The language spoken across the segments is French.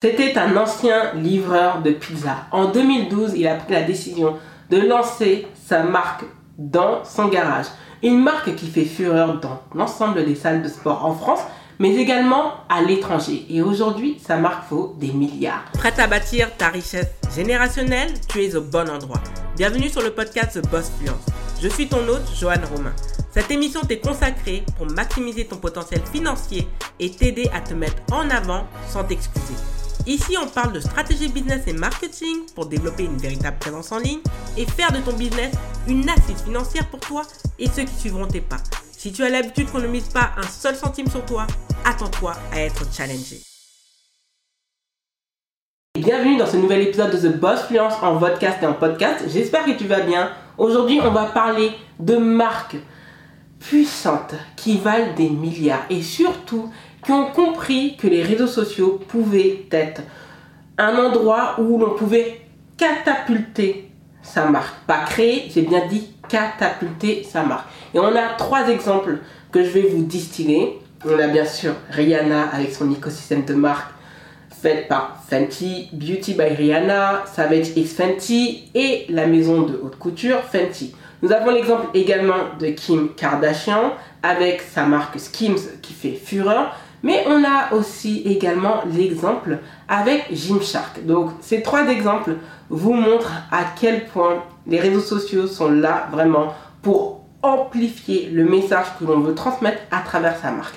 C'était un ancien livreur de pizza. En 2012, il a pris la décision de lancer sa marque dans son garage. Une marque qui fait fureur dans l'ensemble des salles de sport en France, mais également à l'étranger. Et aujourd'hui, sa marque vaut des milliards. Prête à bâtir ta richesse générationnelle? Tu es au bon endroit. Bienvenue sur le podcast The Boss Fluence. Je suis ton hôte, Joanne Romain. Cette émission t'est consacrée pour maximiser ton potentiel financier et t'aider à te mettre en avant sans t'excuser. Ici, on parle de stratégie business et marketing pour développer une véritable présence en ligne et faire de ton business une assise financière pour toi et ceux qui suivront tes pas. Si tu as l'habitude qu'on ne mise pas un seul centime sur toi, attends-toi à être challengé. Bienvenue dans ce nouvel épisode de The Boss Fluence en podcast et en podcast. J'espère que tu vas bien. Aujourd'hui, on va parler de marques puissantes qui valent des milliards et surtout qui ont compris que les réseaux sociaux pouvaient être un endroit où l'on pouvait catapulter sa marque. Pas créer, j'ai bien dit catapulter sa marque. Et on a trois exemples que je vais vous distiller. On a bien sûr Rihanna avec son écosystème de marque fait par Fenty, Beauty by Rihanna, Savage X Fenty et la maison de haute couture Fenty. Nous avons l'exemple également de Kim Kardashian avec sa marque Skims qui fait fureur. Mais on a aussi également l'exemple avec Gymshark. Donc ces trois exemples vous montrent à quel point les réseaux sociaux sont là vraiment pour amplifier le message que l'on veut transmettre à travers sa marque.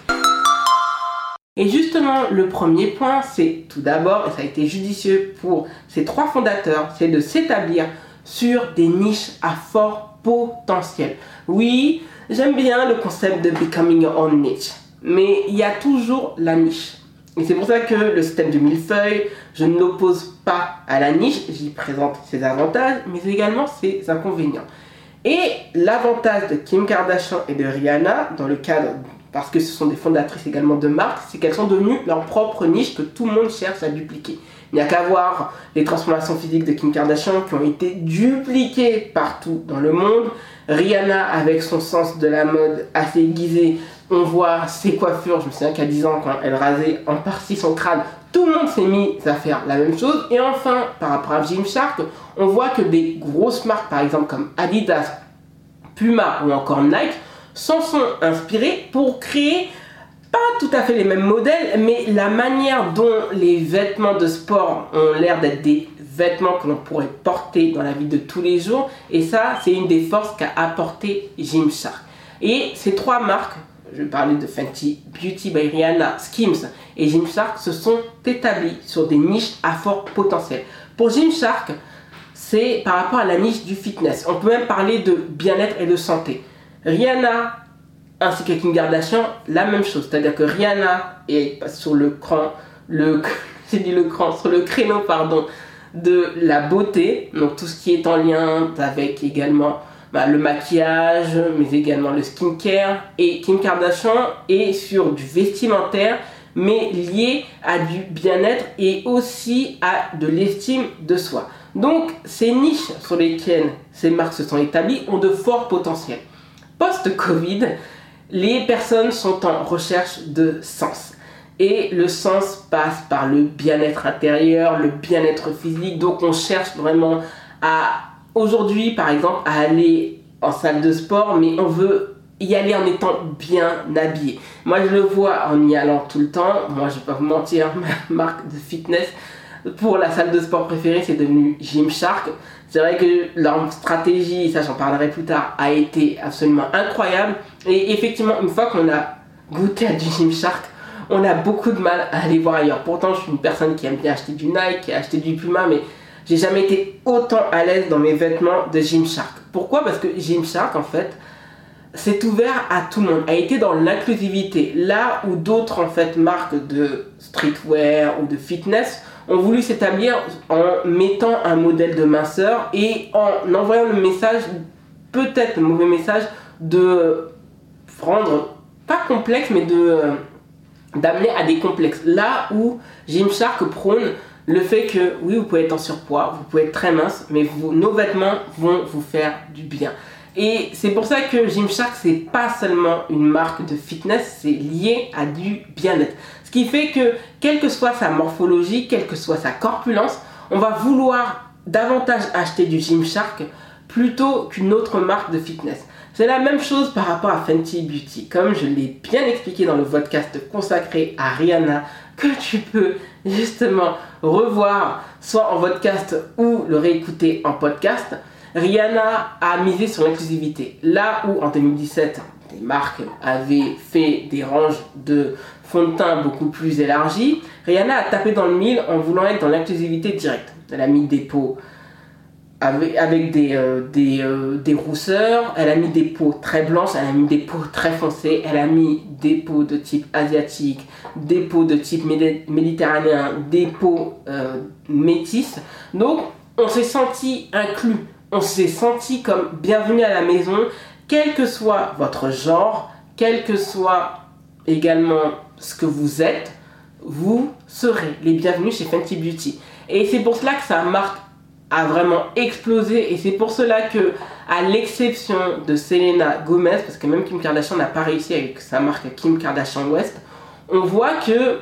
Et justement, le premier point, c'est tout d'abord, et ça a été judicieux pour ces trois fondateurs, c'est de s'établir sur des niches à fort potentiel. Oui, j'aime bien le concept de becoming your own niche mais il y a toujours la niche. Et c'est pour ça que le système du millefeuille, je ne l'oppose pas à la niche, j'y présente ses avantages, mais également ses inconvénients. Et l'avantage de Kim Kardashian et de Rihanna, dans le cadre, parce que ce sont des fondatrices également de marques, c'est qu'elles sont devenues leur propre niche que tout le monde cherche à dupliquer. Il n'y a qu'à voir les transformations physiques de Kim Kardashian qui ont été dupliquées partout dans le monde. Rihanna, avec son sens de la mode assez aiguisé, on voit ses coiffures. Je me souviens qu'à 10 ans, quand elle rasait en partie son crâne, tout le monde s'est mis à faire la même chose. Et enfin, par rapport à Gymshark, on voit que des grosses marques, par exemple comme Adidas, Puma ou encore Nike, s'en sont inspirées pour créer pas tout à fait les mêmes modèles, mais la manière dont les vêtements de sport ont l'air d'être des vêtements que l'on pourrait porter dans la vie de tous les jours. Et ça, c'est une des forces qu'a apporté Gymshark. Et ces trois marques, je parlais de Fenty, Beauty by Rihanna, Skims et Gymshark, se sont établies sur des niches à fort potentiel. Pour Gymshark, c'est par rapport à la niche du fitness. On peut même parler de bien-être et de santé. Rihanna ainsi que Kim Kardashian, la même chose. C'est-à-dire que Rihanna est sur le cran, le, dit le cran, sur le créneau, pardon, de la beauté. Donc tout ce qui est en lien avec également bah, le maquillage, mais également le skincare. Et Kim Kardashian est sur du vestimentaire, mais lié à du bien-être et aussi à de l'estime de soi. Donc ces niches sur lesquelles ces marques se sont établies ont de forts potentiels. Post-Covid, les personnes sont en recherche de sens. Et le sens passe par le bien-être intérieur, le bien-être physique. Donc on cherche vraiment à, aujourd'hui par exemple, à aller en salle de sport, mais on veut y aller en étant bien habillé. Moi je le vois en y allant tout le temps. Moi je vais pas vous mentir, ma marque de fitness pour la salle de sport préférée c'est devenu Gymshark. C'est vrai que leur stratégie, ça j'en parlerai plus tard, a été absolument incroyable. Et effectivement, une fois qu'on a goûté à du Gymshark, on a beaucoup de mal à aller voir ailleurs. Pourtant, je suis une personne qui aime bien acheter du Nike, qui a acheté du Puma, mais j'ai jamais été autant à l'aise dans mes vêtements de Gymshark. Pourquoi? Parce que Gymshark, en fait, c'est ouvert à tout le monde, a été dans l'inclusivité. Là où d'autres, en fait, marques de streetwear ou de fitness ont voulu s'établir en mettant un modèle de minceur et en envoyant le message, peut-être le mauvais message, de rendre, pas complexe, mais de euh, d'amener à des complexes. Là où Gymshark prône le fait que oui, vous pouvez être en surpoids, vous pouvez être très mince, mais nos vêtements vont vous faire du bien. Et c'est pour ça que Gymshark, c'est pas seulement une marque de fitness, c'est lié à du bien-être. Ce Ce qui fait que, quelle que soit sa morphologie, quelle que soit sa corpulence, on va vouloir davantage acheter du Gymshark plutôt qu'une autre marque de fitness. C'est la même chose par rapport à Fenty Beauty. Comme je l'ai bien expliqué dans le podcast consacré à Rihanna, que tu peux justement revoir soit en podcast ou le réécouter en podcast, Rihanna a misé sur l'inclusivité. Là où en 2017, des marques avaient fait des ranges de fond de teint beaucoup plus élargis, Rihanna a tapé dans le mille en voulant être dans l'inclusivité directe. Elle a mis des peaux avec, des, euh, euh, des, rousseurs, elle a mis des peaux très blanches, elle a mis des peaux très foncées, elle a mis des peaux de type asiatique, des peaux de type méditerranéen, des peaux euh, métisses. Donc on s'est senti inclus, on s'est senti comme bienvenue à la maison, quel que soit votre genre, quel que soit également ce que vous êtes, vous serez les bienvenus chez Fenty Beauty. Et c'est pour cela que ça marque a vraiment explosé. Et c'est pour cela que à l'exception de Selena Gomez parce que même Kim Kardashian n'a pas réussi avec sa marque Kim Kardashian West on voit que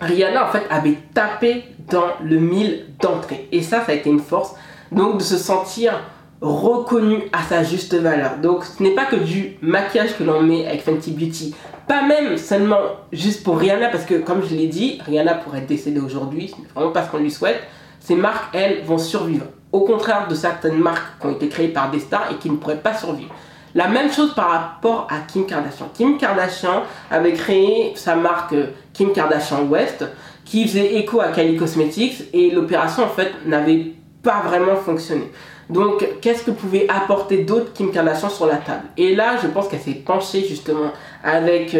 Rihanna en fait avait tapé dans le mille d'entrée. Et ça ça a été une force donc de se sentir reconnu à sa juste valeur. Donc ce n'est pas que du maquillage que l'on met avec Fenty Beauty. Pas même seulement juste pour Rihanna parce que comme je l'ai dit Rihanna pourrait décéder aujourd'hui ce n'est vraiment pas ce qu'on lui souhaite ces marques, elles, vont survivre. Au contraire de certaines marques qui ont été créées par des stars et qui ne pourraient pas survivre. La même chose par rapport à Kim Kardashian. Kim Kardashian avait créé sa marque Kim Kardashian West qui faisait écho à Kylie Cosmetics et l'opération en fait n'avait pas vraiment fonctionné. Donc qu'est-ce que pouvait apporter d'autres Kim Kardashian sur la table? Et là je pense qu'elle s'est penchée justement avec...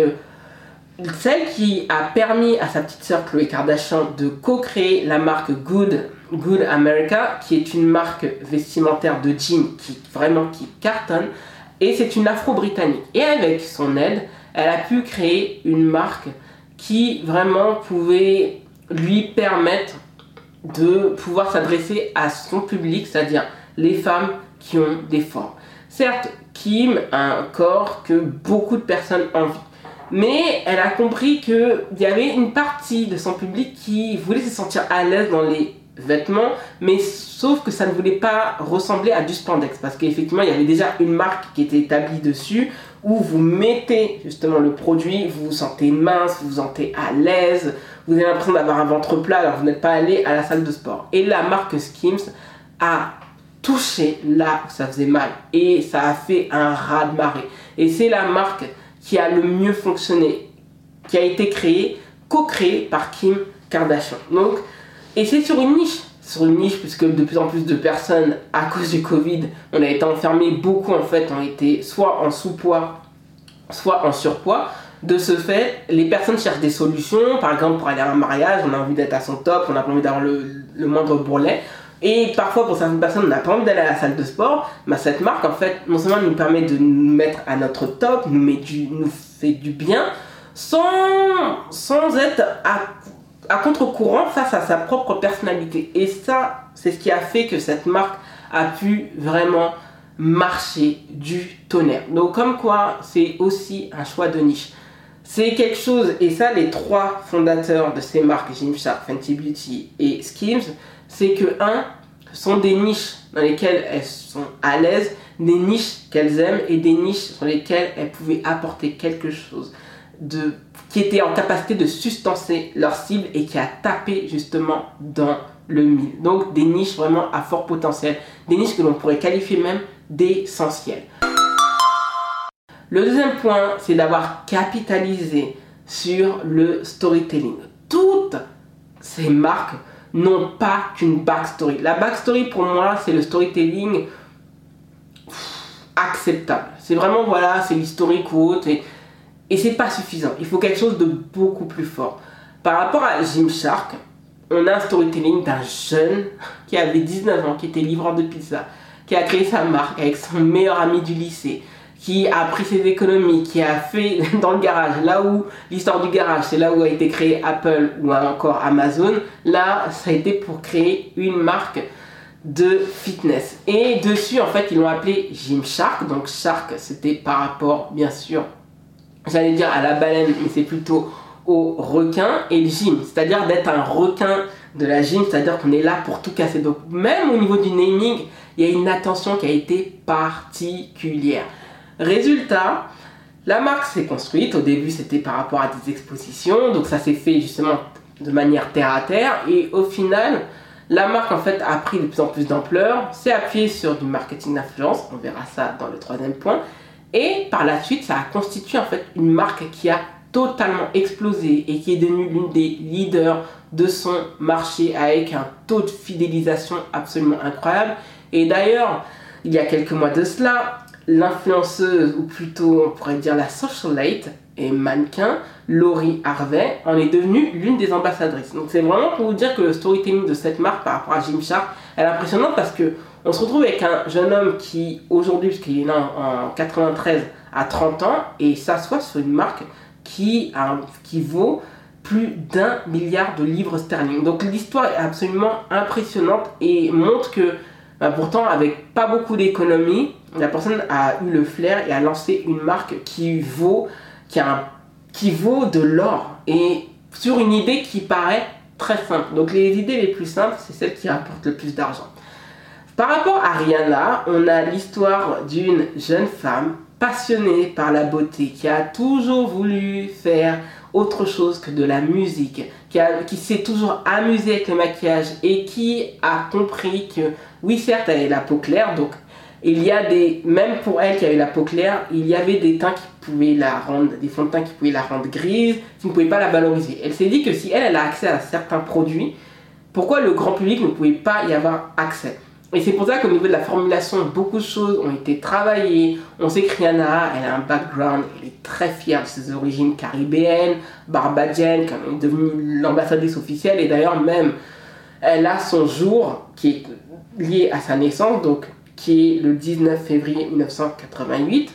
Celle qui a permis à sa petite sœur Chloé Kardashian de co-créer la marque Good, Good America, qui est une marque vestimentaire de jeans qui vraiment qui cartonne, et c'est une afro-britannique. Et avec son aide, elle a pu créer une marque qui vraiment pouvait lui permettre de pouvoir s'adresser à son public, c'est-à-dire les femmes qui ont des formes. Certes, Kim a un corps que beaucoup de personnes envient mais elle a compris qu'il y avait une partie de son public qui voulait se sentir à l'aise dans les vêtements, mais sauf que ça ne voulait pas ressembler à du spandex, parce qu'effectivement, il y avait déjà une marque qui était établie dessus, où vous mettez justement le produit, vous vous sentez mince, vous vous sentez à l'aise, vous avez l'impression d'avoir un ventre plat alors vous n'êtes pas allé à la salle de sport. Et la marque Skims a touché là où ça faisait mal, et ça a fait un raz-de-marée. Et c'est la marque qui a le mieux fonctionné, qui a été créé, co-créé par Kim Kardashian. Donc, et c'est sur une niche, sur une niche puisque de plus en plus de personnes, à cause du Covid, on a été enfermés, beaucoup en fait ont été soit en sous-poids, soit en surpoids. De ce fait, les personnes cherchent des solutions, par exemple pour aller à un mariage, on a envie d'être à son top, on a envie d'avoir le, le moindre bourrelet. Et parfois, pour certaines personnes, on n'a pas envie d'aller à la salle de sport. Mais cette marque, en fait, non seulement nous permet de nous mettre à notre top, nous fait du bien, sans, sans être à, à contre-courant face à sa propre personnalité. Et ça, c'est ce qui a fait que cette marque a pu vraiment marcher du tonnerre. Donc, comme quoi, c'est aussi un choix de niche. C'est quelque chose, et ça, les trois fondateurs de ces marques, Gymshark, Fenty Beauty et Skims, c'est que, un, sont des niches dans lesquelles elles sont à l'aise, des niches qu'elles aiment et des niches sur lesquelles elles pouvaient apporter quelque chose de, qui était en capacité de sustancer leur cible et qui a tapé justement dans le mille. Donc des niches vraiment à fort potentiel, des niches que l'on pourrait qualifier même d'essentielles. Le deuxième point, c'est d'avoir capitalisé sur le storytelling. Toutes ces marques n'ont pas qu'une backstory. La backstory pour moi, c'est le storytelling acceptable. C'est vraiment, voilà, c'est l'historique ou. Et, et c'est pas suffisant. Il faut quelque chose de beaucoup plus fort. Par rapport à Gymshark, on a un storytelling d'un jeune qui avait 19 ans, qui était livreur de pizza, qui a créé sa marque avec son meilleur ami du lycée, qui a pris ses économies, qui a fait dans le garage, là où l'histoire du garage, c'est là où a été créé Apple ou encore Amazon, là, ça a été pour créer une marque de fitness. Et dessus, en fait, ils l'ont appelé Gymshark. Donc, Shark, c'était par rapport, bien sûr, j'allais dire à la baleine, mais c'est plutôt au requin et le gym, c'est-à-dire d'être un requin de la gym, c'est-à-dire qu'on est là pour tout casser. Donc même au niveau du naming, il y a une attention qui a été particulière. Résultat, la marque s'est construite. Au début, c'était par rapport à des expositions, donc ça s'est fait justement de manière terre à terre. Et au final, la marque en fait a pris de plus en plus d'ampleur, s'est appuyée sur du marketing d'influence. On verra ça dans le troisième point. Et par la suite, ça a constitué en fait une marque qui a totalement explosé et qui est devenue l'une des leaders de son marché avec un taux de fidélisation absolument incroyable. Et d'ailleurs, il y a quelques mois de cela, l'influenceuse, ou plutôt on pourrait dire la socialite et mannequin, Laurie Harvey, en est devenue l'une des ambassadrices. Donc c'est vraiment pour vous dire que le storytelling de cette marque par rapport à Gymshark est impressionnant parce que on se retrouve avec un jeune homme qui aujourd'hui, puisqu'il est né en, 93, à 30 ans et s'assoit sur une marque qui, qui vaut plus d'un milliard de livres sterling. Donc l'histoire est absolument impressionnante et montre que bah, pourtant avec pas beaucoup d'économie, la personne a eu le flair et a lancé une marque qui vaut, qui, a qui vaut de l'or et sur une idée qui paraît très simple. Donc les idées les plus simples, c'est celles qui rapportent le plus d'argent. Par rapport à Rihanna, on a l'histoire d'une jeune femme passionnée par la beauté, qui a toujours voulu faire autre chose que de la musique, qui, s'est toujours amusée avec le maquillage et qui a compris que, oui, certes, elle avait la peau claire, donc il y a des, même pour elle qui avait la peau claire, il y avait des teints qui pouvaient la rendre, des fonds de teint qui pouvaient la rendre grise, qui ne pouvaient pas la valoriser. Elle s'est dit que si elle, elle a accès à certains produits, pourquoi le grand public ne pouvait pas y avoir accès? Et c'est pour ça qu'au niveau de la formulation, beaucoup de choses ont été travaillées. On sait que Rihanna, elle a un background, elle est très fière de ses origines caribéennes, barbadiennes, comme est devenue l'ambassadrice officielle. Et d'ailleurs, même, elle a son jour qui est lié à sa naissance, donc qui est le 19 février 1988.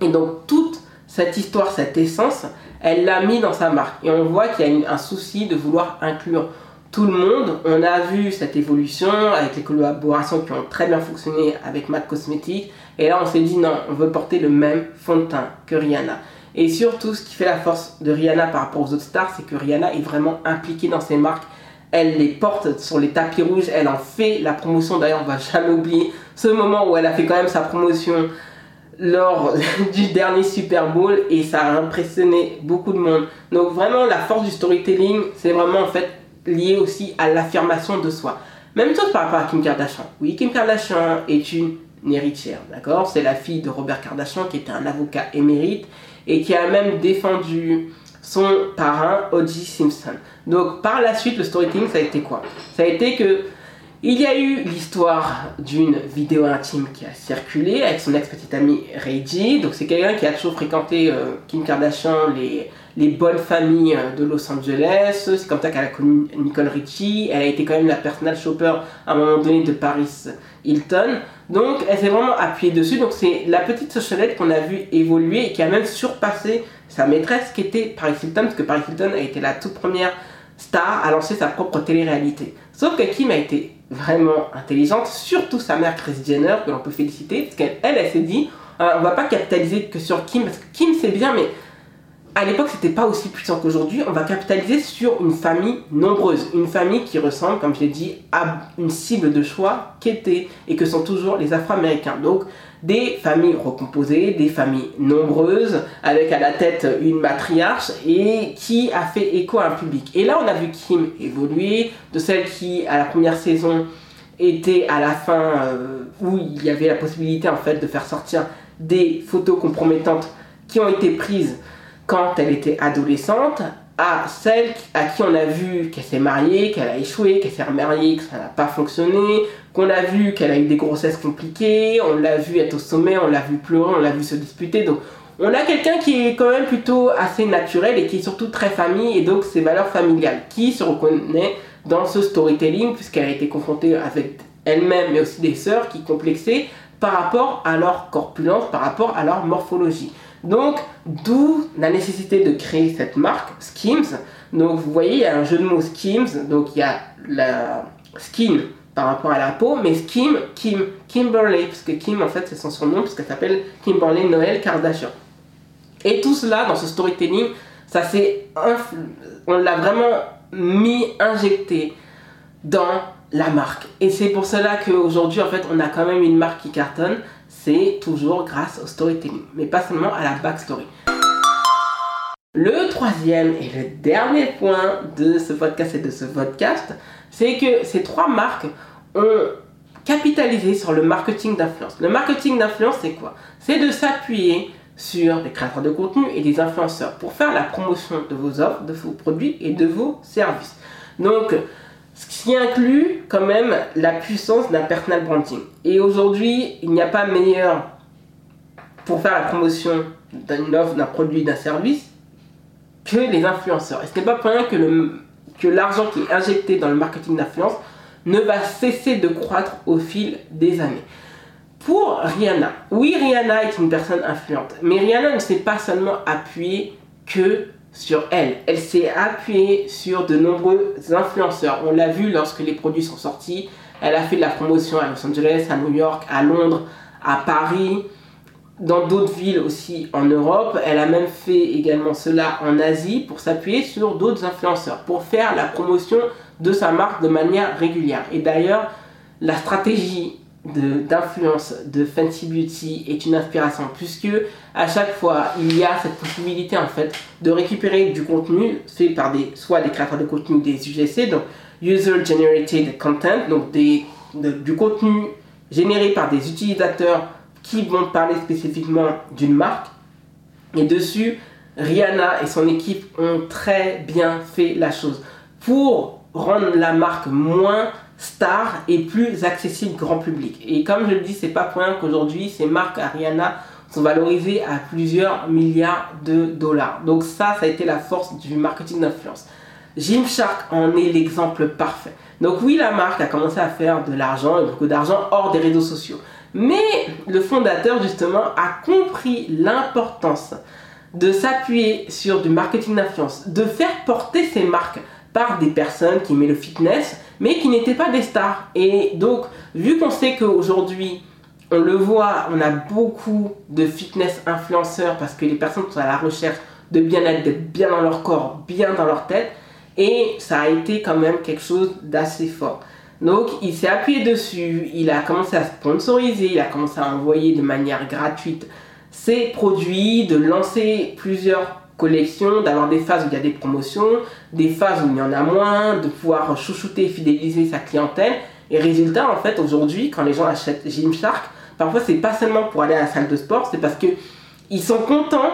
Et donc, toute cette histoire, cette essence, elle l'a mis dans sa marque. Et on voit qu'il y a un souci de vouloir inclure tout le monde. On a vu cette évolution avec les collaborations qui ont très bien fonctionné avec MAC Cosmetics. Et là, on s'est dit non, on veut porter le même fond de teint que Rihanna. Et surtout, ce qui fait la force de Rihanna par rapport aux autres stars, c'est que Rihanna est vraiment impliquée dans ses marques. Elle les porte sur les tapis rouges, elle en fait la promotion. D'ailleurs, on va jamais oublier ce moment où elle a fait quand même sa promotion lors du dernier Super Bowl et ça a impressionné beaucoup de monde. Donc vraiment la force du storytelling, c'est vraiment en fait lié aussi à l'affirmation de soi. Même chose par rapport à Kim Kardashian. Oui, Kim Kardashian est une héritière, d'accord? C'est la fille de Robert Kardashian qui était un avocat émérite et qui a même défendu son parrain O.J. Simpson. Donc par la suite, le storytelling, ça a été quoi? Ça a été que il y a eu l'histoire d'une vidéo intime qui a circulé avec son ex-petite amie Reggie. Donc c'est quelqu'un qui a toujours fréquenté euh, Kim Kardashian, les, les bonnes familles euh, de Los Angeles. C'est comme ça qu'elle a connu Nicole Richie. Elle a été quand même la personal shopper à un moment donné de Paris Hilton. Donc elle s'est vraiment appuyée dessus. Donc c'est la petite socialette qu'on a vu évoluer et qui a même surpassé sa maîtresse qui était Paris Hilton, parce que Paris Hilton a été la toute première star à lancer sa propre télé-réalité. Sauf que Kim a été vraiment intelligente, surtout sa mère Chris Jenner, que l'on peut féliciter, parce qu'elle, elle, elle s'est dit, euh, on va pas capitaliser que sur Kim, parce que Kim c'est bien, mais à l'époque, c'était pas aussi puissant qu'aujourd'hui. On va capitaliser sur une famille nombreuse, une famille qui ressemble, comme je l'ai dit, à une cible de choix qu'étaient et que sont toujours les Afro-Américains. Donc, des familles recomposées, des familles nombreuses, avec à la tête une matriarche et qui a fait écho à un public. Et là, on a vu Kim évoluer, de celle qui, à la première saison, était à la fin euh, où il y avait la possibilité en fait de faire sortir des photos compromettantes qui ont été prises quand elle était adolescente à celle à qui on a vu qu'elle s'est mariée, qu'elle a échoué, qu'elle s'est remariée, que ça n'a pas fonctionné, qu'on a vu qu'elle a eu des grossesses compliquées, on l'a vu être au sommet, on l'a vu pleurer, on l'a vu se disputer. Donc on a quelqu'un qui est quand même plutôt assez naturel et qui est surtout très famille et donc ses valeurs familiales, qui se reconnaît dans ce storytelling puisqu'elle a été confrontée avec elle-même mais aussi des sœurs qui complexaient par rapport à leur corpulence, par rapport à leur morphologie. Donc, d'où la nécessité de créer cette marque, Skims. Donc, vous voyez, il y a un jeu de mots Skims. Donc, il y a la skin par rapport à la peau, mais Skim, Kim, Kimberly, parce que Kim, en fait, c'est son surnom, parce qu'elle s'appelle Kimberly Noël Kardashian. Et tout cela, dans ce storytelling, Ça c'est on l'a vraiment mis, injecté dans la marque. Et c'est pour cela qu'aujourd'hui, en fait, on a quand même une marque qui cartonne. C'est toujours grâce au storytelling, mais pas seulement à la backstory. Le troisième et le dernier point de ce podcast et de ce podcast, c'est que ces trois marques ont capitalisé sur le marketing d'influence. Le marketing d'influence, c'est quoi? C'est de s'appuyer sur des créateurs de contenu et des influenceurs pour faire la promotion de vos offres, de vos produits et de vos services. Donc, ce qui inclut quand même la puissance d'un personal branding. Et aujourd'hui, il n'y a pas meilleur pour faire la promotion d'une offre, d'un produit, d'un service que les influenceurs. Et ce n'est pas pour rien que, le, que l'argent qui est injecté dans le marketing d'influence ne va cesser de croître au fil des années. Pour Rihanna, oui, Rihanna est une personne influente, mais Rihanna ne s'est pas seulement appuyée que sur elle. Elle s'est appuyée sur de nombreux influenceurs. On l'a vu lorsque les produits sont sortis. Elle a fait de la promotion à Los Angeles, à New York, à Londres, à Paris, dans d'autres villes aussi en Europe. Elle a même fait également cela en Asie pour s'appuyer sur d'autres influenceurs, pour faire la promotion de sa marque de manière régulière. Et d'ailleurs, la stratégie d'influence de, Fancy Beauty est une inspiration puisque à chaque fois il y a cette possibilité en fait de récupérer du contenu fait par des soit des créateurs de contenu des UGC donc user generated content donc des, du contenu généré par des utilisateurs qui vont parler spécifiquement d'une marque. Et dessus Rihanna et son équipe ont très bien fait la chose. Pour rendre la marque moins star et plus accessible grand public. Et comme je le dis, c'est pas pour rien qu'aujourd'hui ces marques Ariana sont valorisées à plusieurs milliards de dollars. Donc ça, ça a été la force du marketing d'influence. Gymshark en est l'exemple parfait. Donc oui, la marque a commencé à faire de l'argent et beaucoup d'argent hors des réseaux sociaux. Mais le fondateur justement a compris l'importance de s'appuyer sur du marketing d'influence, de faire porter ses marques des personnes qui aimaient le fitness, mais qui n'étaient pas des stars. Et donc, vu qu'on sait qu'aujourd'hui, on le voit, on a beaucoup de fitness influenceurs parce que les personnes sont à la recherche de bien-être, d'être bien dans leur corps, bien dans leur tête. Et ça a été quand même quelque chose d'assez fort. Donc il s'est appuyé dessus, il a commencé à sponsoriser, il a commencé à envoyer de manière gratuite ses produits, de lancer plusieurs collection, d'avoir des phases où il y a des promotions, des phases où il y en a moins, de pouvoir chouchouter et fidéliser sa clientèle. Et résultat, en fait, aujourd'hui, quand les gens achètent Gymshark, parfois c'est pas seulement pour aller à la salle de sport, c'est parce que ils sont contents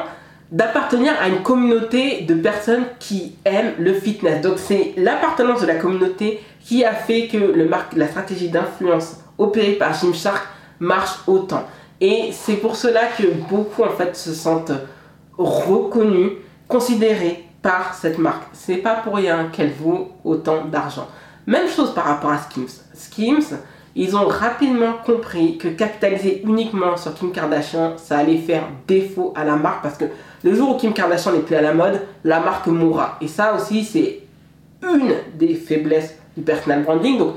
d'appartenir à une communauté de personnes qui aiment le fitness. Donc c'est l'appartenance de la communauté qui a fait que le la stratégie d'influence opérée par Gymshark marche autant. Et c'est pour cela que beaucoup en fait se sentent reconnue, considérée par cette marque. C'est pas pour rien qu'elle vaut autant d'argent. Même chose par rapport à Skims. Skims, ils ont rapidement compris que capitaliser uniquement sur Kim Kardashian, ça allait faire défaut à la marque parce que le jour où Kim Kardashian n'est plus à la mode, la marque mourra. Et ça aussi, c'est une des faiblesses du personal branding. Donc,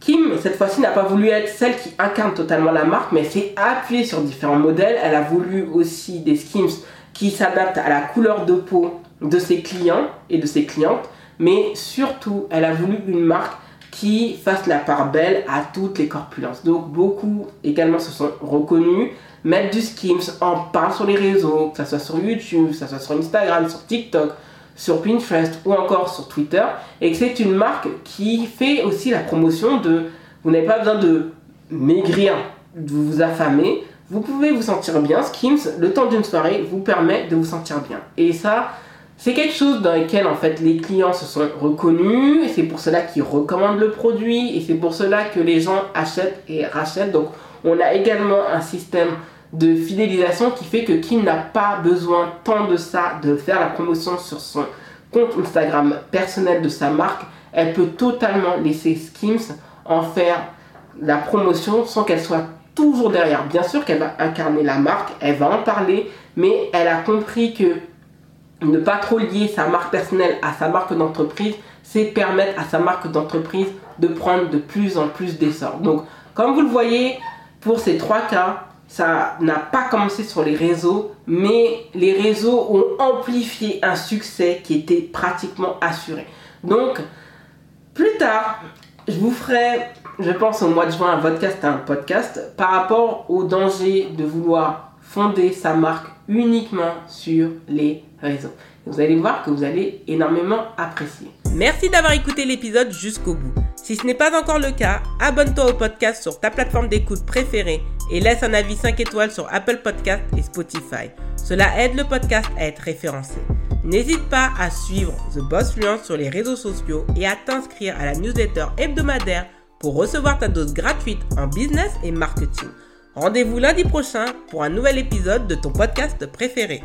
Kim, cette fois-ci, n'a pas voulu être celle qui incarne totalement la marque, mais s'est appuyée sur différents modèles. Elle a voulu aussi des Skims qui s'adapte à la couleur de peau de ses clients et de ses clientes, mais surtout, elle a voulu une marque qui fasse la part belle à toutes les corpulences. Donc beaucoup également se sont reconnus, mettre du Skims, en parle sur les réseaux, que ce soit sur YouTube, que ce soit sur Instagram, sur TikTok, sur Pinterest ou encore sur Twitter, et que c'est une marque qui fait aussi la promotion de, vous n'avez pas besoin de maigrir, de vous affamer, vous pouvez vous sentir bien. Skims, le temps d'une soirée, vous permet de vous sentir bien. Et ça, c'est quelque chose dans lequel en fait les clients se sont reconnus. Et c'est pour cela qu'ils recommandent le produit. Et c'est pour cela que les gens achètent et rachètent. Donc on a également un système de fidélisation qui fait que Kim n'a pas besoin tant de ça, de faire la promotion sur son compte Instagram personnel de sa marque. Elle peut totalement laisser Skims en faire la promotion sans qu'elle soit toujours derrière. Bien sûr qu'elle va incarner la marque, elle va en parler, mais elle a compris que ne pas trop lier sa marque personnelle à sa marque d'entreprise, c'est permettre à sa marque d'entreprise de prendre de plus en plus d'essor. Donc, comme vous le voyez, pour ces trois cas, ça n'a pas commencé sur les réseaux, mais les réseaux ont amplifié un succès qui était pratiquement assuré. Donc, plus tard, je vous ferai, je pense au mois de juin, un podcast, un podcast par rapport au danger de vouloir fonder sa marque uniquement sur les réseaux. Vous allez voir que vous allez énormément apprécier. Merci d'avoir écouté l'épisode jusqu'au bout. Si ce n'est pas encore le cas, abonne-toi au podcast sur ta plateforme d'écoute préférée et laisse un avis 5 étoiles sur Apple Podcast et Spotify. Cela aide le podcast à être référencé. N'hésite pas à suivre The Boss Fluence sur les réseaux sociaux et à t'inscrire à la newsletter hebdomadaire pour recevoir ta dose gratuite en business et marketing. Rendez-vous lundi prochain pour un nouvel épisode de ton podcast préféré.